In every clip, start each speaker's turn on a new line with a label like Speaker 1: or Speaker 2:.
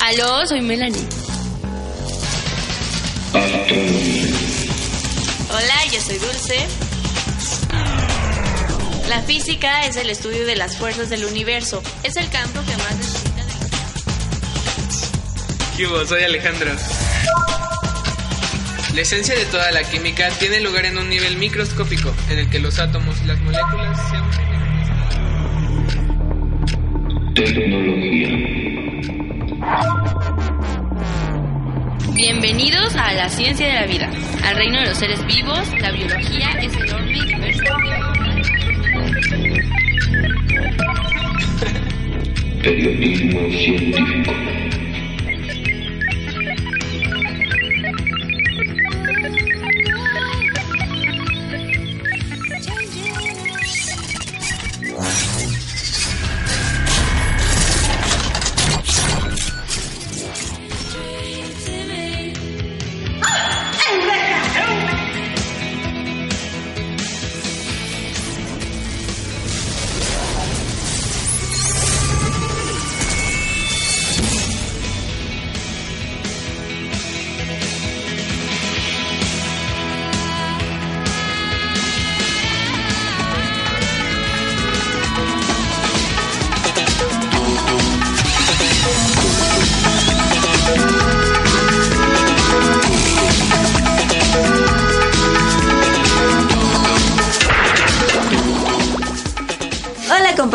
Speaker 1: Aló, soy Melanie.
Speaker 2: Astronomía.
Speaker 1: Hola, yo soy Dulce. La física es el estudio de las fuerzas del universo. Es el campo que más necesita de...
Speaker 3: ¿Qué hubo? Soy Alejandro. La esencia de toda la química tiene lugar en un nivel microscópico, en el que los átomos y las moléculas se unen en
Speaker 2: Tecnología.
Speaker 1: Bienvenidos a la ciencia de la vida, al reino de los seres vivos. La biología es enorme y diverso.
Speaker 2: Periodismo científico.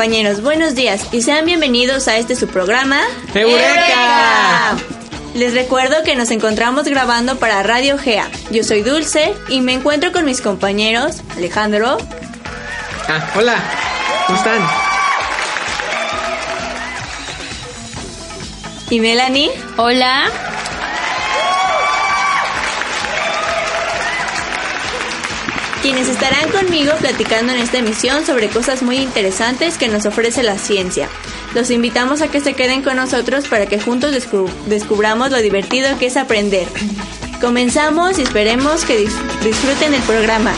Speaker 4: Compañeros, buenos días y sean bienvenidos a este su programa
Speaker 3: ¡Eureka!
Speaker 4: Les recuerdo que nos encontramos grabando para Radio Gea. Yo soy Dulce y me encuentro con mis compañeros Alejandro,
Speaker 3: Ah, hola. ¿Cómo están?
Speaker 4: y Melanie.
Speaker 1: Hola.
Speaker 4: Quienes estarán conmigo platicando en esta emisión sobre cosas muy interesantes que nos ofrece la ciencia. Los invitamos a que se queden con nosotros para que juntos descu- descubramos lo divertido que es aprender. Comenzamos y esperemos que dis- disfruten el programa.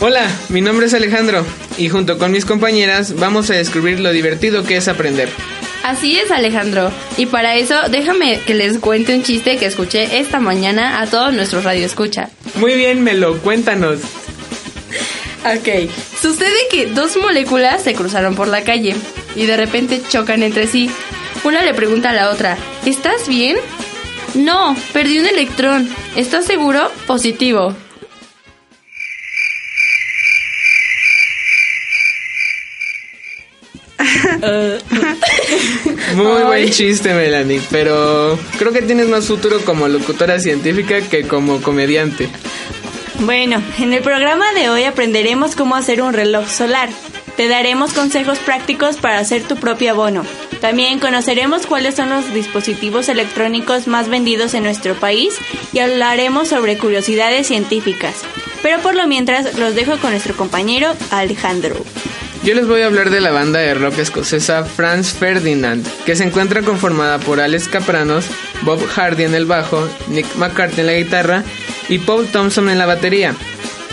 Speaker 3: Hola, mi nombre es Alejandro y junto con mis compañeras vamos a descubrir lo divertido que es aprender.
Speaker 5: Así es, Alejandro. Y para eso, déjame que les cuente un chiste que escuché esta mañana a todos nuestros radioescucha.
Speaker 3: Muy bien, Melo, cuéntanos.
Speaker 5: Ok. Sucede que dos moléculas se cruzaron por la calle y de repente chocan entre sí. Una le pregunta a la otra, ¿estás bien? No, perdí un electrón. ¿Estás seguro? Positivo.
Speaker 3: Muy
Speaker 5: Ay.
Speaker 3: buen chiste, Melanie, pero creo que tienes más futuro como locutora científica que como comediante.
Speaker 4: Bueno, en el programa de hoy aprenderemos cómo hacer un reloj solar. Te daremos consejos prácticos para hacer tu propio abono. También conoceremos cuáles son los dispositivos electrónicos más vendidos en nuestro país y hablaremos sobre curiosidades científicas. Pero por lo mientras los dejo con nuestro compañero Alejandro.
Speaker 3: Yo les voy a hablar de la banda de rock escocesa Franz Ferdinand, que se encuentra conformada por Alex Capranos, Bob Hardy en el bajo, Nick McCartney en la guitarra y Paul Thompson en la batería.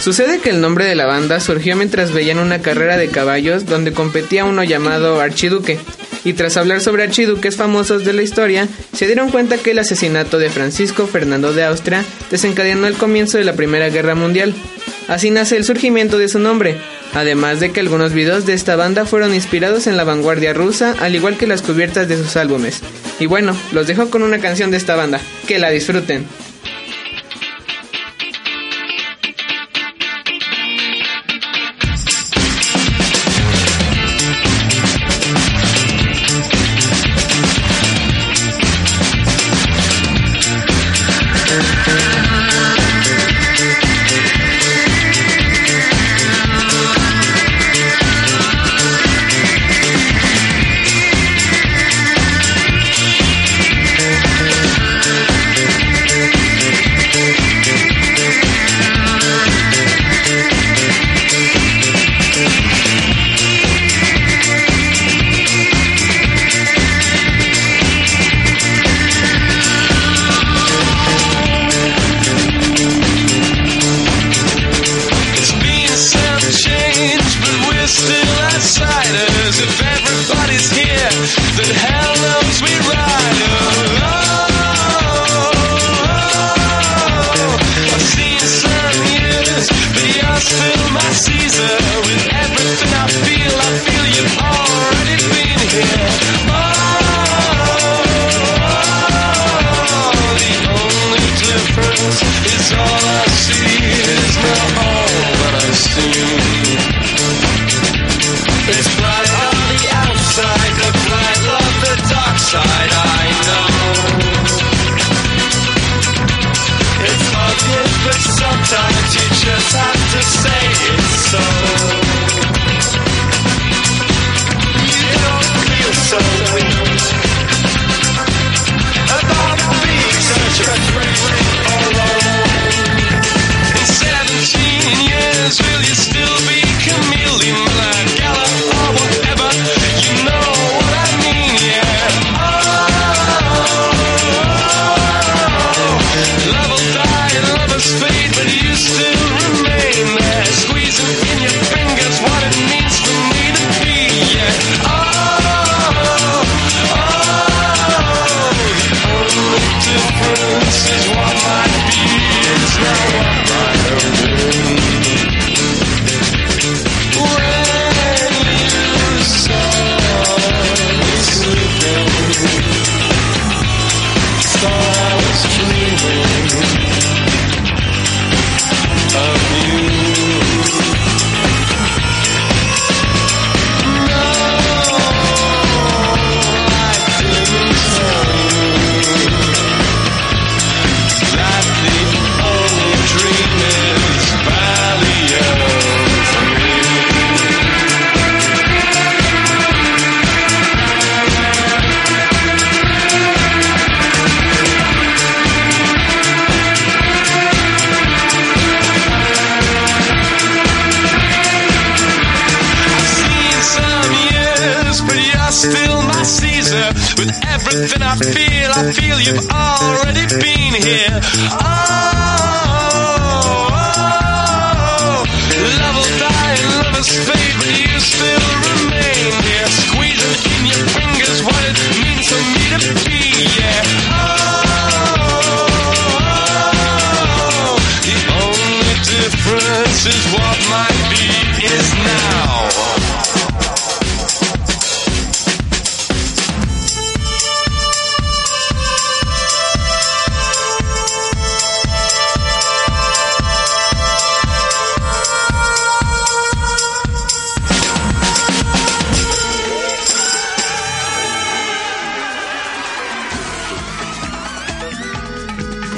Speaker 3: Sucede que el nombre de la banda surgió mientras veían una carrera de caballos donde competía uno llamado Archiduque, y tras hablar sobre archiduques famosos de la historia, se dieron cuenta que el asesinato de Francisco Fernando de Austria desencadenó el comienzo de la Primera Guerra Mundial. Así nace el surgimiento de su nombre, además de que algunos videos de esta banda fueron inspirados en la vanguardia rusa, al igual que las cubiertas de sus álbumes. Y bueno, los dejo con una canción de esta banda, que la disfruten.
Speaker 6: My Caesar. With everything I feel, I feel you've already been here. Oh, oh, love will die and lovers fade, but you still remain here. Squeezing in your fingers what it means for me to be, yeah. Oh, oh the only difference is what might be is now.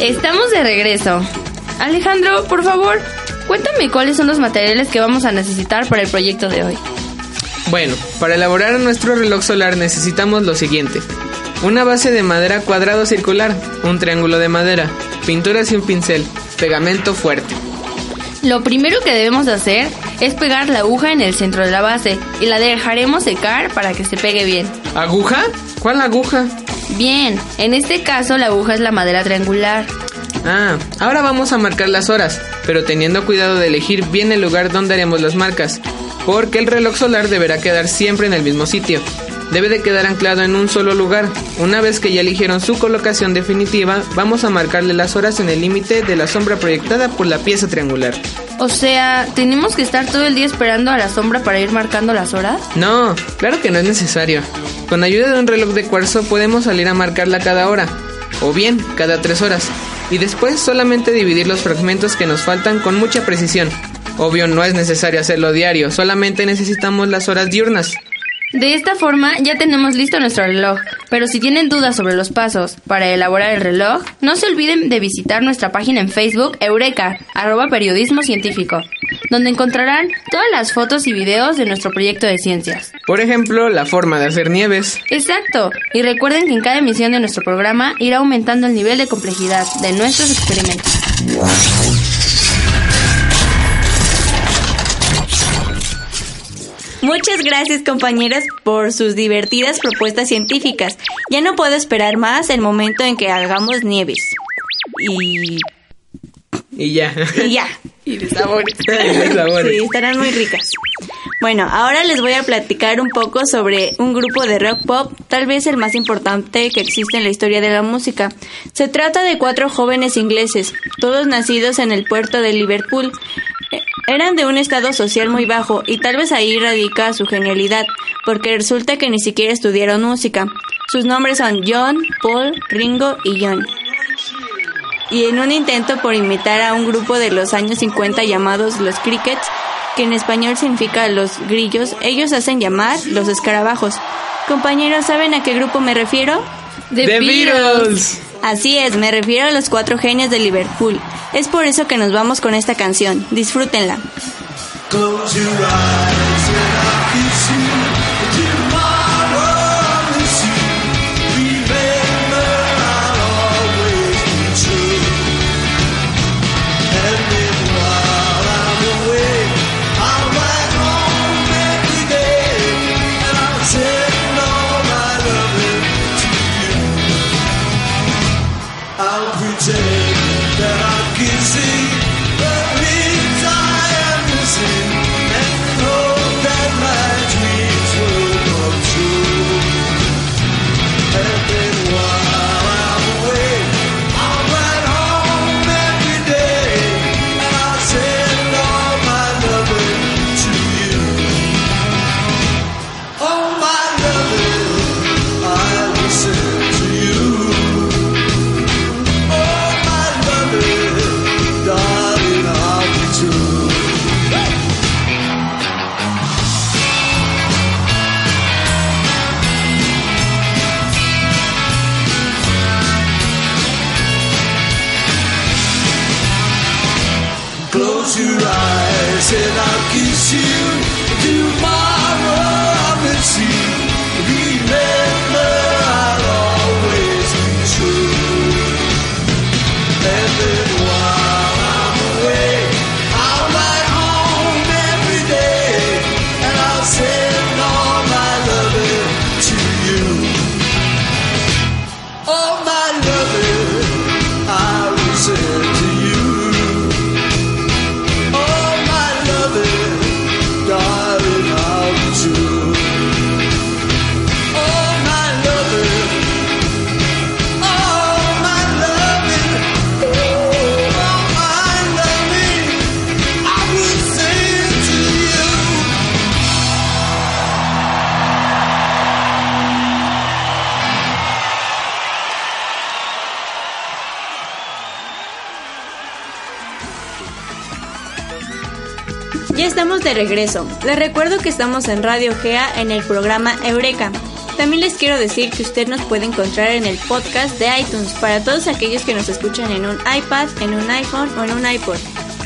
Speaker 5: Estamos de regreso. Alejandro, por favor, cuéntame cuáles son los materiales que vamos a necesitar para el proyecto de hoy.
Speaker 3: Bueno, para elaborar nuestro reloj solar necesitamos lo siguiente. Una base de madera cuadrado circular, un triángulo de madera, pinturas y un pincel, pegamento fuerte.
Speaker 5: Lo primero que debemos de hacer es pegar la aguja en el centro de la base y la dejaremos secar para que se pegue bien.
Speaker 3: ¿Aguja? ¿Cuál aguja?
Speaker 5: Bien, en este caso la aguja es la madera triangular.
Speaker 3: Ah, ahora vamos a marcar las horas, pero teniendo cuidado de elegir bien el lugar donde haremos las marcas, porque el reloj solar deberá quedar siempre en el mismo sitio. Debe de quedar anclado en un solo lugar. Una vez que ya eligieron su colocación definitiva, vamos a marcarle las horas en el límite de la sombra proyectada por la pieza triangular.
Speaker 5: O sea, ¿tenemos que estar todo el día esperando a la sombra para ir marcando las horas?
Speaker 3: No, claro que no es necesario. Con ayuda de un reloj de cuarzo podemos salir a marcarla cada hora, o bien cada tres horas, y después solamente dividir los fragmentos que nos faltan con mucha precisión. Obvio no es necesario hacerlo diario, solamente necesitamos las horas diurnas.
Speaker 5: De esta forma ya tenemos listo nuestro reloj, pero si tienen dudas sobre los pasos para elaborar el reloj, no se olviden de visitar nuestra página en Facebook Eureka, arroba periodismo científico, donde encontrarán todas las fotos y videos de nuestro proyecto de ciencias.
Speaker 3: Por ejemplo, la forma de hacer nieves.
Speaker 5: Exacto, y recuerden que en cada emisión de nuestro programa irá aumentando el nivel de complejidad de nuestros experimentos.
Speaker 4: Muchas gracias compañeras por sus divertidas propuestas científicas. Ya no puedo esperar más el momento en que hagamos nieves. Y,
Speaker 3: Y ya.
Speaker 4: y ya.
Speaker 5: Y de sabores.
Speaker 3: De sabores.
Speaker 4: Sí, estarán muy ricas. Bueno, ahora les voy a platicar un poco sobre un grupo de rock pop, tal vez el más importante que existe en la historia de la música. Se trata de cuatro jóvenes ingleses, todos nacidos en el puerto de Liverpool. Eran de un estado social muy bajo y tal vez ahí radica su genialidad, porque resulta que ni siquiera estudiaron música. Sus nombres son John, Paul, Ringo y John y en un intento por imitar a un grupo de los años 50 llamados los Crickets, que en español significa los grillos, ellos hacen llamar los escarabajos. Compañeros, ¿saben a qué grupo me refiero?
Speaker 5: The
Speaker 3: Beatles.
Speaker 4: Así es, me refiero a los cuatro genios de Liverpool. Es por eso que nos vamos con esta canción. Disfrútenla. De regreso. Les recuerdo que estamos en Radio GEA en el programa Eureka. También les quiero decir que usted nos puede encontrar en el podcast de iTunes para todos aquellos que nos escuchan en un iPad, en un iPhone o en un iPod.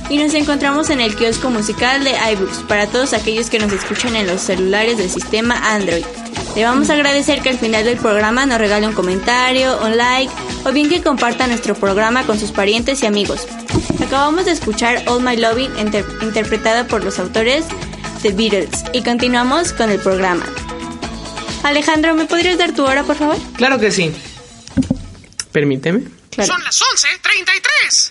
Speaker 4: Y nos encontramos en el kiosco musical de iBooks para todos aquellos que nos escuchan en los celulares del sistema Android. Le vamos a agradecer que al final del programa nos regale un comentario, un like o bien que comparta nuestro programa con sus parientes y amigos. Acabamos de escuchar All My Loving inter- interpretada por los autores The Beatles y continuamos con el programa. Alejandro, ¿me podrías dar tu hora, por favor?
Speaker 3: Claro que sí. Permíteme.
Speaker 4: Claro.
Speaker 7: Son las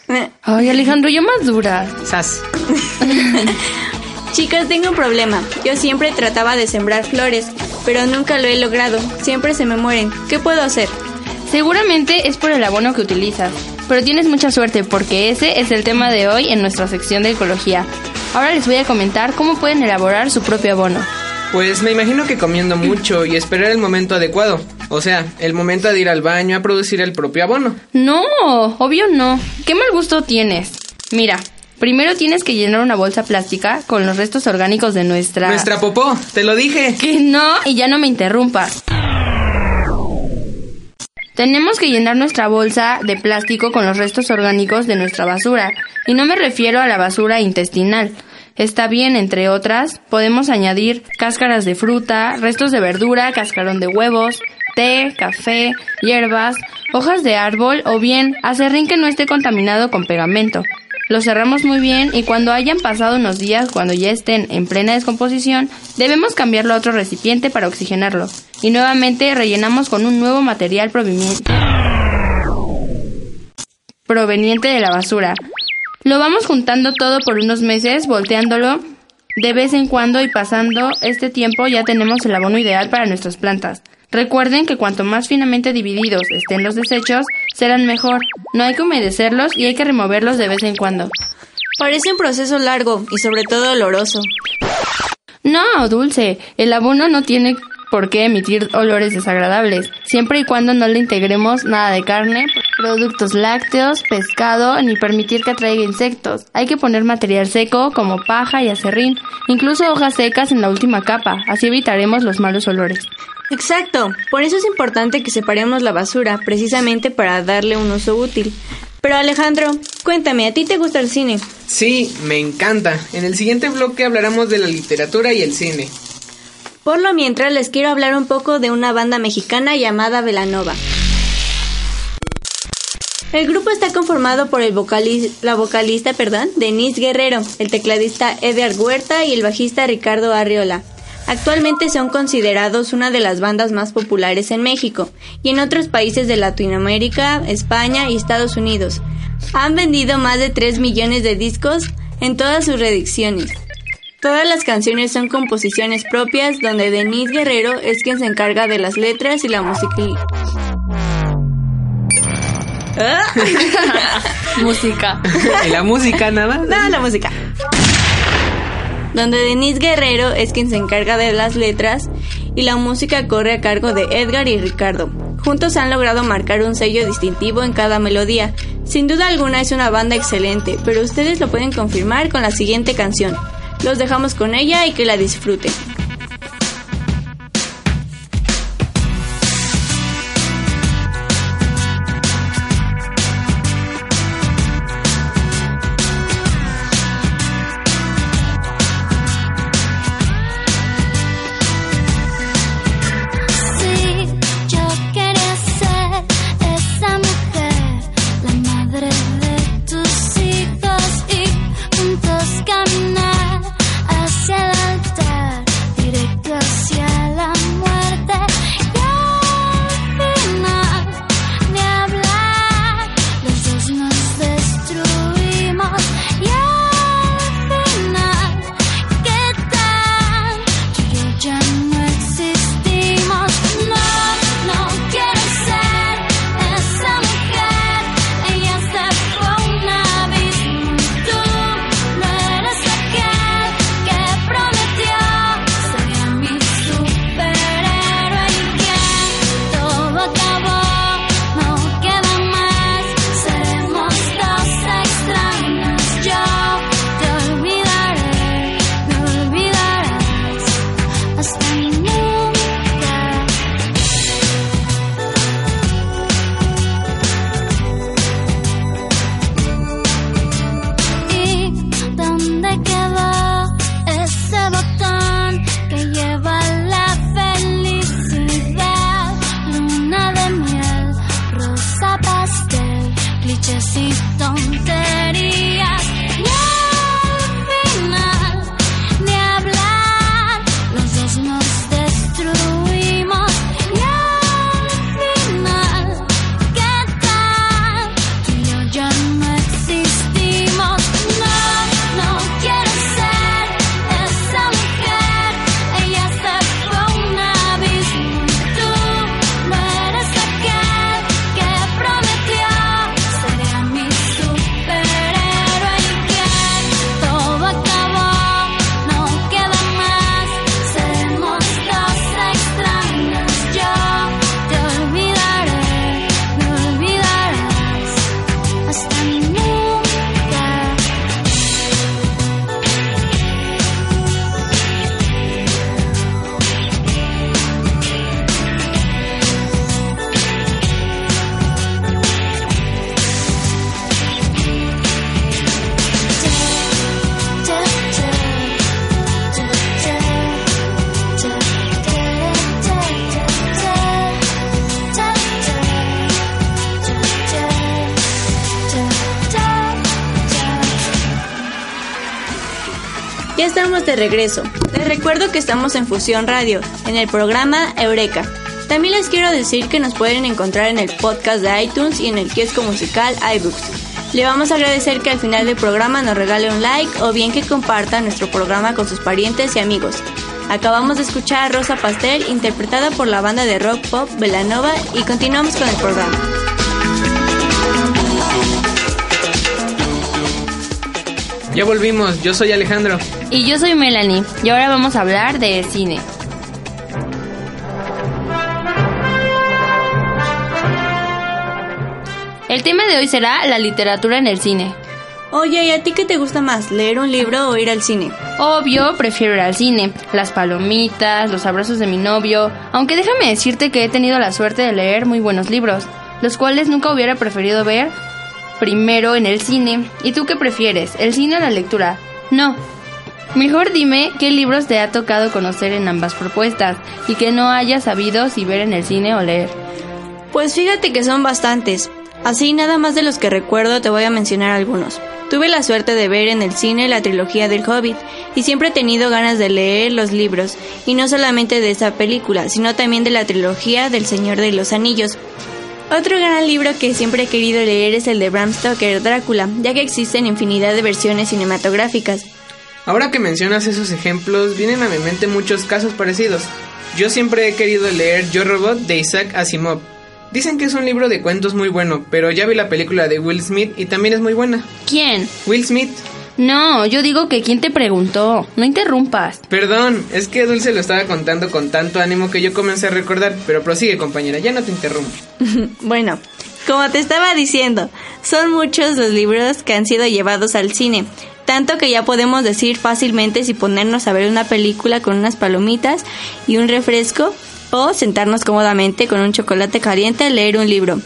Speaker 7: 11.33.
Speaker 4: Eh,
Speaker 5: Ay, Alejandro, ya más dura.
Speaker 3: Sas.
Speaker 4: Chicas, tengo un problema. Yo siempre trataba de sembrar flores, pero nunca lo he logrado. Siempre se me mueren. ¿Qué puedo hacer?
Speaker 5: Seguramente es por el abono que utilizas, pero tienes mucha suerte porque ese es el tema de hoy en nuestra sección de ecología. Ahora les voy a comentar cómo pueden elaborar su propio abono.
Speaker 3: Pues me imagino que comiendo mucho y esperar el momento adecuado. O sea, el momento de ir al baño a producir el propio abono.
Speaker 5: No, obvio no. ¿Qué mal gusto tienes? Mira, primero tienes que llenar una bolsa plástica con los restos orgánicos de nuestra...
Speaker 3: Nuestra popó, te lo dije.
Speaker 5: Que no, y ya no me interrumpas. Tenemos que llenar nuestra bolsa de plástico con los restos orgánicos de nuestra basura. Y no me refiero a la basura intestinal. Está bien, entre otras, podemos añadir cáscaras de fruta, restos de verdura, cascarón de huevos, té, café, hierbas, hojas de árbol o bien acerrín que no esté contaminado con pegamento. Lo cerramos muy bien y cuando hayan pasado unos días, cuando ya estén en plena descomposición, debemos cambiarlo a otro recipiente para oxigenarlo. Y nuevamente rellenamos con un nuevo material proveniente, proveniente de la basura. Lo vamos juntando todo por unos meses, volteándolo De vez en cuando y pasando este tiempo ya tenemos el abono ideal para nuestras plantas. Recuerden que cuanto más finamente divididos estén los desechos, serán mejor. No hay que humedecerlos y hay que removerlos de vez en cuando.
Speaker 4: Parece un proceso largo y sobre todo doloroso.
Speaker 5: No, Dulce, el abono no tiene por qué emitir olores desagradables, siempre y cuando no le integremos nada de carne, productos lácteos, pescado, ni permitir que atraiga insectos. Hay que poner material seco como paja y acerrín, incluso hojas secas en la última capa, así evitaremos los malos olores.
Speaker 4: Exacto, por eso es importante que separemos la basura, precisamente para darle un uso útil. Pero Alejandro, cuéntame, ¿a ti te gusta el cine?
Speaker 3: Sí, me encanta. En el siguiente bloque hablaremos de la literatura y el cine.
Speaker 4: Por lo mientras les quiero hablar un poco de una banda mexicana llamada Velanova. El grupo está conformado por el vocali- la vocalista, perdón, Denise Guerrero, el tecladista Edgar Huerta y el bajista Ricardo Arriola. Actualmente son considerados una de las bandas más populares en México y en otros países de Latinoamérica, España y Estados Unidos. Han vendido más de 3 millones de discos en todas sus reediciones. Todas las canciones son composiciones propias donde Denise Guerrero es quien se encarga de las letras y la música.
Speaker 5: Música.
Speaker 3: ¿Y la música nada?
Speaker 4: No, la música. Donde Denise Guerrero es quien se encarga de las letras y la música corre a cargo de Edgar y Ricardo. Juntos han logrado marcar un sello distintivo en cada melodía. Sin duda alguna es una banda excelente, pero ustedes lo pueden confirmar con la siguiente canción. Los dejamos con ella y que la disfruten.
Speaker 8: Y tonterías.
Speaker 4: Estamos de regreso. Les recuerdo que estamos en Fusión Radio, en el programa Eureka. También les quiero decir que nos pueden encontrar en el podcast de iTunes y en el kiosco musical iBooks. Le vamos a agradecer que al final del programa nos regale un like o bien que comparta nuestro programa con sus parientes y amigos. Acabamos de escuchar a Rosa Pastel interpretada por la banda de rock pop Velanova y continuamos con el programa.
Speaker 3: Ya volvimos, yo soy Alejandro.
Speaker 5: Y yo soy Melanie, y ahora vamos a hablar de cine. El tema de hoy será la literatura en el cine.
Speaker 4: Oye, ¿y a ti qué te gusta más, leer un libro o ir al cine?
Speaker 5: Obvio, prefiero ir al cine. Las palomitas, los abrazos de mi novio. Aunque déjame decirte que he tenido la suerte de leer muy buenos libros, los cuales nunca hubiera preferido ver primero en el cine. ¿Y tú qué prefieres, el cine o la lectura? No. Mejor dime qué libros te ha tocado conocer en ambas propuestas y que no hayas sabido si ver en el cine o leer.
Speaker 4: Pues fíjate que son bastantes. Así nada más de los que recuerdo te voy a mencionar algunos. Tuve la suerte de ver en el cine la trilogía del Hobbit y siempre he tenido ganas de leer los libros, y no solamente de esa película, sino también de la trilogía del Señor de los Anillos. Otro gran libro que siempre he querido leer es el de Bram Stoker, Drácula, ya que existen infinidad de versiones cinematográficas.
Speaker 3: Ahora que mencionas esos ejemplos, vienen a mi mente muchos casos parecidos. Yo siempre he querido leer Yo Robot de Isaac Asimov. Dicen que es un libro de cuentos muy bueno, pero ya vi la película de Will Smith y también es muy buena.
Speaker 5: ¿Quién?
Speaker 3: Will Smith.
Speaker 5: No, yo digo que quién te preguntó. No interrumpas.
Speaker 3: Perdón, es que Dulce lo estaba contando con tanto ánimo que yo comencé a recordar, pero prosigue compañera, ya no te interrumpo.
Speaker 4: bueno, como te estaba diciendo, son muchos los libros que han sido llevados al cine, tanto que ya podemos decir fácilmente si ponernos a ver una película con unas palomitas y un refresco o sentarnos cómodamente con un chocolate caliente a leer un libro.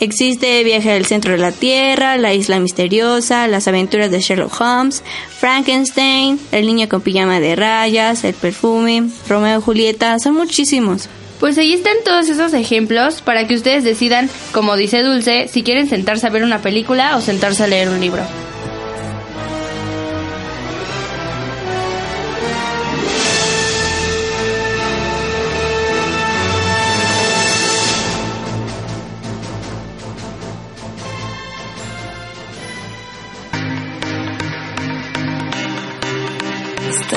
Speaker 4: Existe Viaje al centro de la Tierra, La isla misteriosa, Las aventuras de Sherlock Holmes, Frankenstein, El niño con pijama de rayas, El perfume, Romeo y Julieta, son muchísimos.
Speaker 5: Pues ahí están todos esos ejemplos para que ustedes decidan, como dice Dulce, si quieren sentarse a ver una película o sentarse a leer un libro.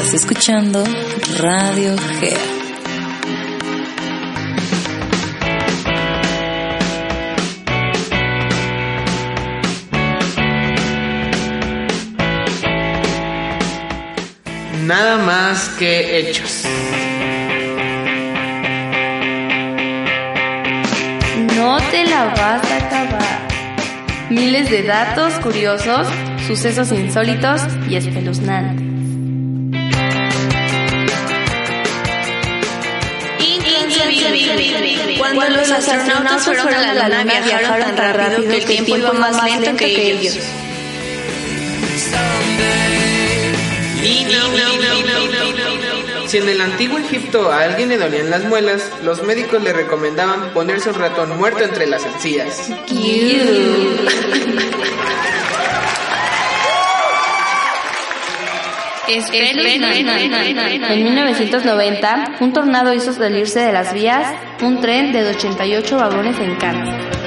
Speaker 9: Estás escuchando Radio G.
Speaker 3: Nada más que hechos.
Speaker 5: No te la vas a acabar. Miles de datos curiosos, sucesos insólitos y espeluznantes.
Speaker 4: Cuando los astronautas fueron a la luna viajaron tan rápido que el tiempo iba más lento que ellos.
Speaker 3: Si en el antiguo Egipto a alguien le dolían las muelas, los médicos le recomendaban ponerse un ratón muerto entre las encías.
Speaker 5: En 1990, un tornado hizo salirse de las vías un tren de 88 vagones en Cannes.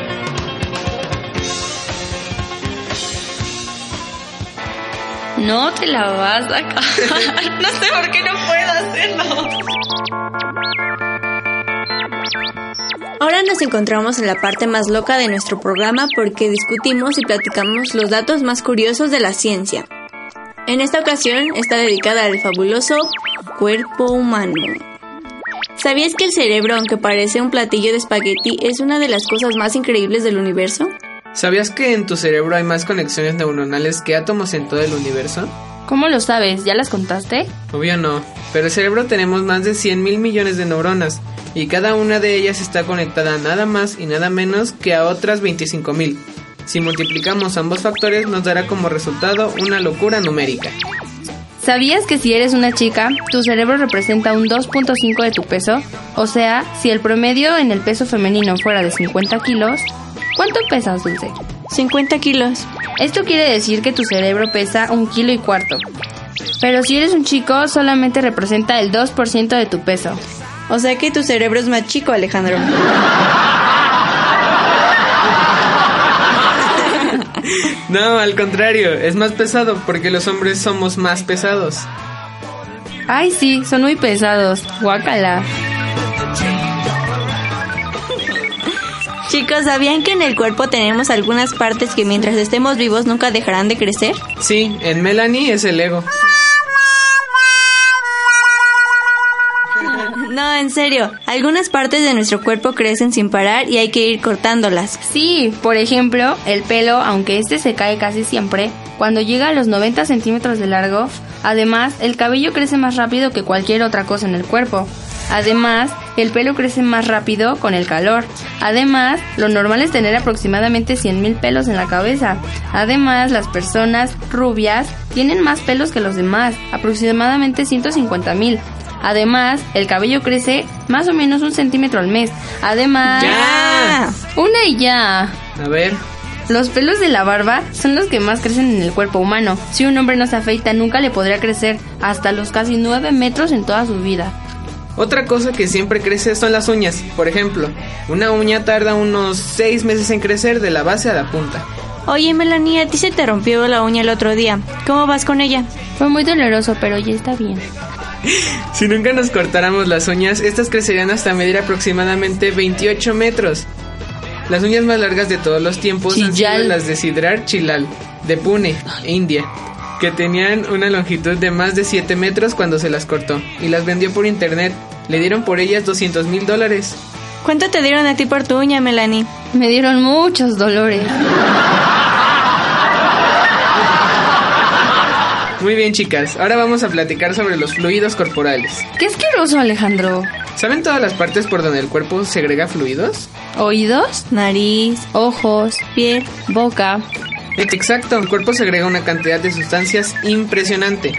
Speaker 5: No te la vas a acabar. No sé por qué no puedo hacerlo.
Speaker 4: Ahora nos encontramos en la parte más loca de nuestro programa porque discutimos y platicamos los datos más curiosos de la ciencia. En esta ocasión está dedicada al fabuloso cuerpo humano. ¿Sabías que el cerebro, aunque parece un platillo de espagueti, es una de las cosas más increíbles del universo?
Speaker 3: ¿Sabías que en tu cerebro hay más conexiones neuronales que átomos en todo el universo?
Speaker 5: ¿Cómo lo sabes? ¿Ya las contaste?
Speaker 3: Obvio no, pero el cerebro tenemos más de 100 mil millones de neuronas y cada una de ellas está conectada nada más y nada menos que a otras 25 mil. Si multiplicamos ambos factores nos dará como resultado una locura numérica.
Speaker 5: ¿Sabías que si eres una chica, tu cerebro representa un 2.5 de tu peso? O sea, si el promedio en el peso femenino fuera de 50 kilos, ¿cuánto pesas, Dulce?
Speaker 4: 50 kilos.
Speaker 5: Esto quiere decir que tu cerebro pesa un kilo y cuarto. Pero si eres un chico, solamente representa el 2% de tu peso.
Speaker 4: O sea que tu cerebro es más chico, Alejandro.
Speaker 3: No, al contrario, es más pesado porque los hombres somos más pesados.
Speaker 5: Ay, sí, son muy pesados. Guácala.
Speaker 4: Chicos, ¿sabían que en el cuerpo tenemos algunas partes que mientras estemos vivos nunca dejarán de crecer?
Speaker 3: Sí, en Melanie es el ego.
Speaker 4: No, en serio, algunas partes de nuestro cuerpo crecen sin parar y hay que ir cortándolas.
Speaker 5: Sí, por ejemplo, el pelo, aunque este se cae casi siempre, cuando llega a los 90 centímetros de largo, además, el cabello crece más rápido que cualquier otra cosa en el cuerpo. Además, el pelo crece más rápido con el calor. Además, lo normal es tener aproximadamente 100.000 pelos en la cabeza. Además, las personas rubias tienen más pelos que los demás, aproximadamente 150.000. Además, el cabello crece más o menos un centímetro al mes. Además...
Speaker 3: ¡Ya!
Speaker 5: Una y ya.
Speaker 3: A ver,
Speaker 5: Los pelos de la barba son los que más crecen en el cuerpo humano. Si un hombre no se afeita, nunca le podría crecer hasta los casi 9 metros en toda su vida.
Speaker 3: otra cosa que siempre crece son las uñas. Por ejemplo, una uña tarda unos 6 meses en crecer de la base a la punta.
Speaker 4: Oye, Melanie, a ti se te rompió la uña el otro día. ¿Cómo vas con ella?
Speaker 5: Fue muy doloroso, pero ya está bien.
Speaker 3: Si nunca nos cortáramos las uñas, estas crecerían hasta medir aproximadamente 28 metros. Las uñas más largas de todos los tiempos han sido
Speaker 5: Chillal.
Speaker 3: las de Sidrar Chilal, de Pune, India, que tenían una longitud de más de 7 metros cuando se las cortó y las vendió por internet. Le dieron por ellas 200 mil dólares.
Speaker 4: ¿Cuánto te dieron a ti por tu uña, Melanie?
Speaker 5: Me dieron muchos dolores.
Speaker 3: Muy bien chicas, ahora vamos a platicar sobre los fluidos corporales.
Speaker 5: Qué asqueroso, Alejandro.
Speaker 3: ¿Saben todas las partes por donde el cuerpo segrega fluidos?
Speaker 5: Oídos,
Speaker 4: Nariz,
Speaker 5: ojos,
Speaker 4: piel.
Speaker 5: boca.
Speaker 3: Exacto, el cuerpo segrega una cantidad de sustancias impresionante.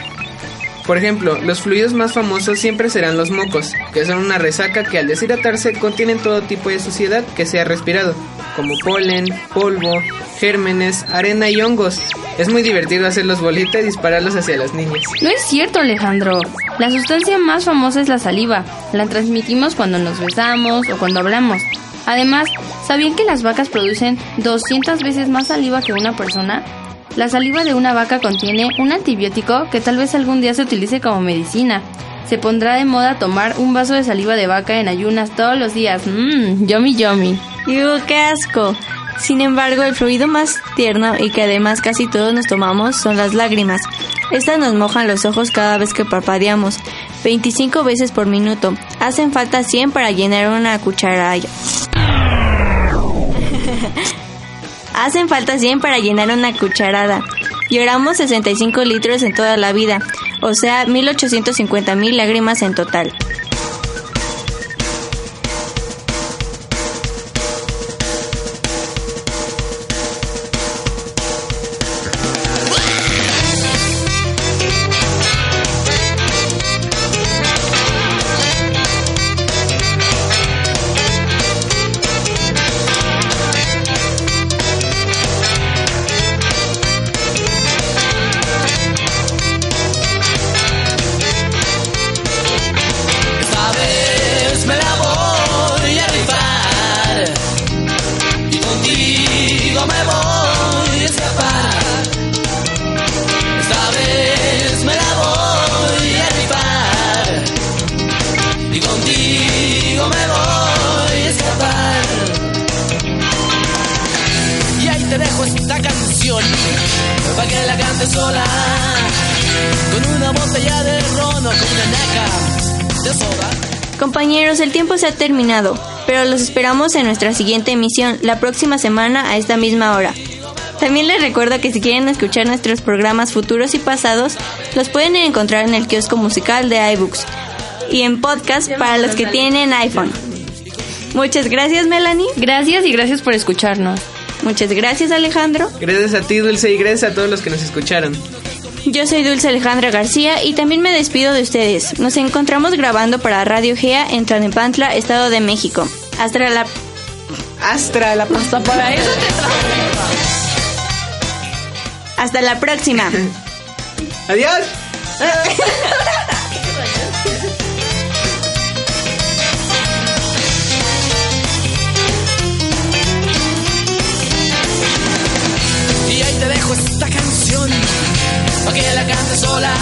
Speaker 3: Por ejemplo, los fluidos más famosos siempre serán los mocos, que son una resaca que al deshidratarse contienen todo tipo de suciedad que se ha respirado, como polen, polvo, gérmenes, arena y hongos. Es muy divertido hacerlos bolita y dispararlos hacia las niñas.
Speaker 5: No es cierto, Alejandro. La sustancia más famosa es la saliva. La transmitimos cuando nos besamos o cuando hablamos. Además, ¿sabían que las vacas producen 200 veces más saliva que una persona? La saliva de una vaca contiene un antibiótico que tal vez algún día se utilice como medicina. Se pondrá de moda tomar un vaso de saliva de vaca en ayunas todos los días. Mmm, yummy yummy.
Speaker 4: ¡Ew, qué asco! Sin embargo, el fluido más tierno y que además casi todos nos tomamos son las lágrimas. Estas nos mojan los ojos cada vez que parpadeamos, 25 veces por minuto. Hacen falta 100 para llenar una cucharada. Hacen falta 100 para llenar una cucharada. Lloramos 65 litros en toda la vida, o sea, 1850 mil lágrimas en total. Compañeros, el tiempo se ha terminado, pero los esperamos en nuestra siguiente emisión, la próxima semana a esta misma hora. También les recuerdo que si quieren escuchar nuestros programas futuros y pasados, los pueden encontrar en el kiosco musical de iBooks y en podcast para los que tienen iPhone. Muchas gracias, Melanie.
Speaker 5: Gracias y gracias por escucharnos.
Speaker 4: Muchas gracias, Alejandro.
Speaker 3: Gracias a ti Dulce y gracias a todos los que nos escucharon.
Speaker 4: Yo soy Dulce Alejandra García y también me despido de ustedes. Nos encontramos grabando para Radio Gea en Tlanepantla, Estado de México. Hasta la
Speaker 3: Hasta la
Speaker 5: Hasta para eso te
Speaker 4: hasta la próxima.
Speaker 3: Adiós.
Speaker 6: Y ahí te dejo
Speaker 10: pa' que la cante sola.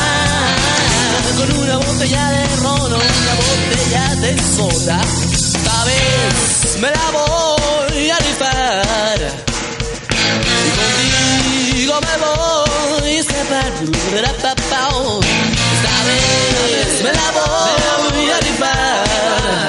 Speaker 10: Con una botella de ron una botella de soda, esta vez me la voy a rifar. Y contigo me voy a escapar. Esta vez me la voy a rifar.